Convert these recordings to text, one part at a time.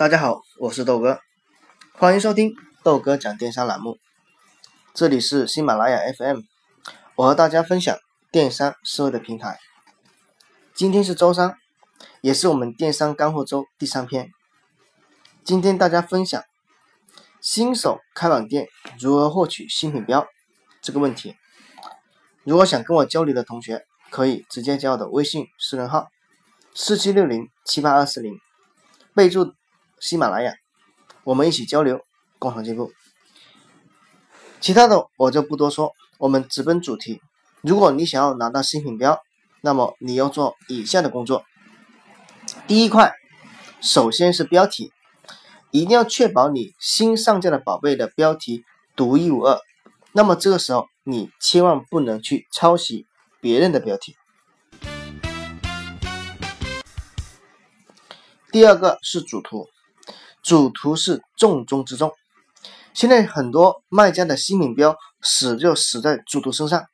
大家好，我是豆哥，欢迎收听豆哥讲电商栏目。这里是喜马拉雅 FM，我和大家分享电商思维的平台。今天是周三，也是我们电商干货周第三篇。今天大家分享新手开网店如何获取新品标这个问题。如果想跟我交流的同学，可以直接加我的微信私人号四七六零七八二四零，备注喜马拉雅，我们一起交流，共同进步。其他的我就不多说，我们直奔主题。如果你想要拿到新品标，那么你要做以下的工作。第一块，首先是标题，一定要确保你新上架的宝贝的标题独一无二。那么这个时候，你千万不能去抄袭。别人的标题。第二个是主图，主图是重中之重。现在很多卖家的新品标死就死在主图身上，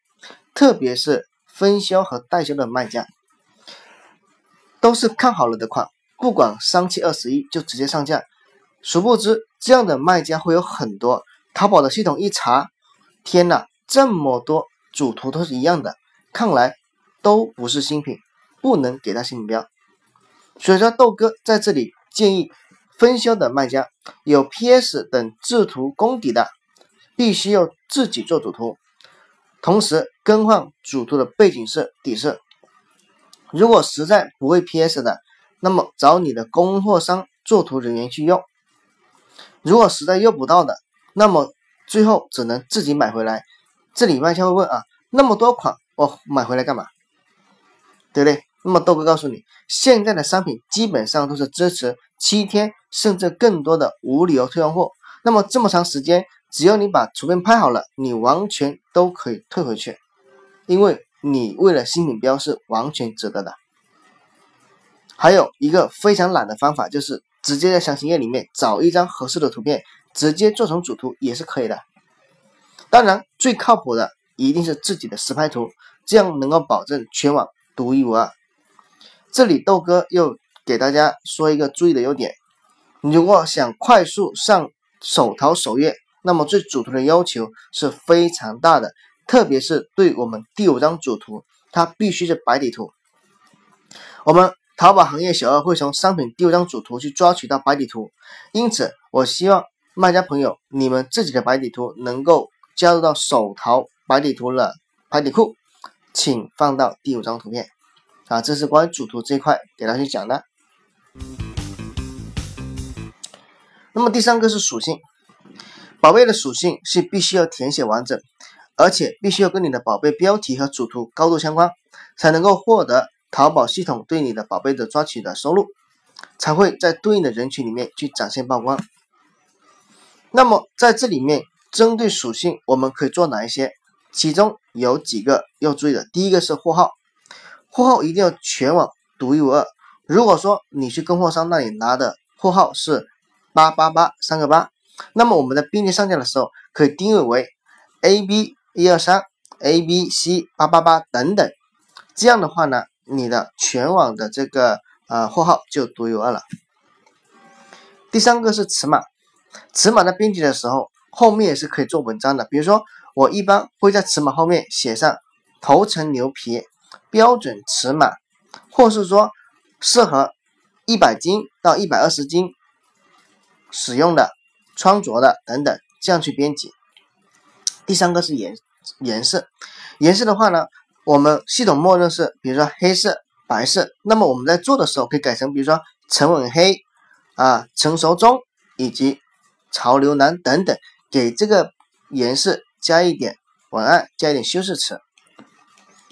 特别是分销和代销的卖家，都是看好了的款，不管三七二十一就直接上架。殊不知，这样的卖家会有很多。淘宝的系统一查，天呐，这么多主图都是一样的。看来都不是新品，不能给他新品标。所以说，豆哥在这里建议分销的卖家有 PS 等制图功底的，必须要自己做主图，同时更换主图的背景色、底色。如果实在不会 PS 的，那么找你的供货商做图人员去用。如果实在用不到的，那么最后只能自己买回来。这里卖家会问啊，那么多款。我买回来干嘛？对不对？那么豆哥告诉你，现在的商品基本上都是支持七天甚至更多的无理由退换货。那么这么长时间，只要你把图片拍好了，你完全都可以退回去，因为你为了新品标是完全值得的。还有一个非常懒的方法，就是直接在详情页里面找一张合适的图片，直接做成主图也是可以的。当然，最靠谱的。一定是自己的实拍图，这样能够保证全网独一无二。这里豆哥又给大家说一个注意的优点：如果想快速上手淘首页，那么对主图的要求是非常大的，特别是对我们第五张主图，它必须是白底图。我们淘宝行业小二会从商品第五张主图去抓取到白底图，因此我希望卖家朋友，你们自己的白底图能够加入到手淘。白底图的白底库，请放到第五张图片啊，这是关于主图这一块给大家去讲的。那么第三个是属性，宝贝的属性是必须要填写完整，而且必须要跟你的宝贝标题和主图高度相关，才能够获得淘宝系统对你的宝贝的抓取的收入，才会在对应的人群里面去展现曝光。那么在这里面，针对属性，我们可以做哪一些？其中有几个要注意的，第一个是货号，货号一定要全网独一无二。如果说你去供货商那里拿的货号是八八八三个八，那么我们的编辑上架的时候可以定位为 A B 一二三 A B C 八八八等等，这样的话呢，你的全网的这个呃货号就独一无二了。第三个是尺码，尺码的编辑的时候后面也是可以做文章的，比如说。我一般会在尺码后面写上头层牛皮标准尺码，或是说适合一百斤到一百二十斤使用的、穿着的等等，这样去编辑。第三个是颜颜色，颜色的话呢，我们系统默认是比如说黑色、白色，那么我们在做的时候可以改成比如说沉稳黑啊、成熟中以及潮流蓝等等，给这个颜色。加一点文案，加一点修饰词。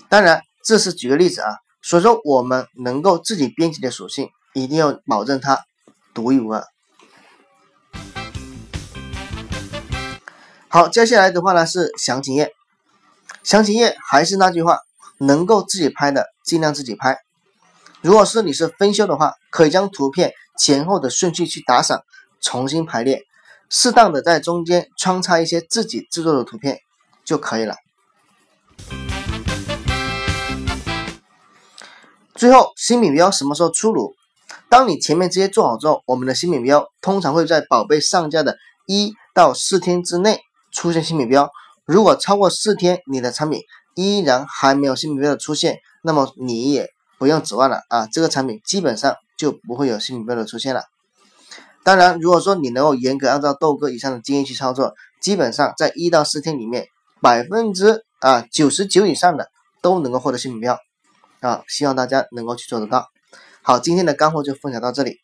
当然，这是举个例子啊。所以说，我们能够自己编辑的属性，一定要保证它独一无二。好，接下来的话呢是详情页。详情页还是那句话，能够自己拍的尽量自己拍。如果是你是分销的话，可以将图片前后的顺序去打赏，重新排列。适当的在中间穿插一些自己制作的图片就可以了。最后，新品标什么时候出炉？当你前面这些做好之后，我们的新品标通常会在宝贝上架的一到四天之内出现新品标。如果超过四天，你的产品依然还没有新品标的出现，那么你也不用指望了啊，这个产品基本上就不会有新品标的出现了。当然，如果说你能够严格按照豆哥以上的经验去操作，基本上在一到四天里面，百分之啊九十九以上的都能够获得新品标啊，希望大家能够去做得到。好，今天的干货就分享到这里。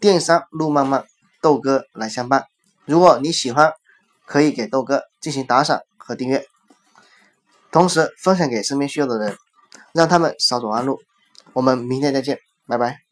电商路漫漫，豆哥来相伴。如果你喜欢，可以给豆哥进行打赏和订阅，同时分享给身边需要的人，让他们少走弯路。我们明天再见，拜拜。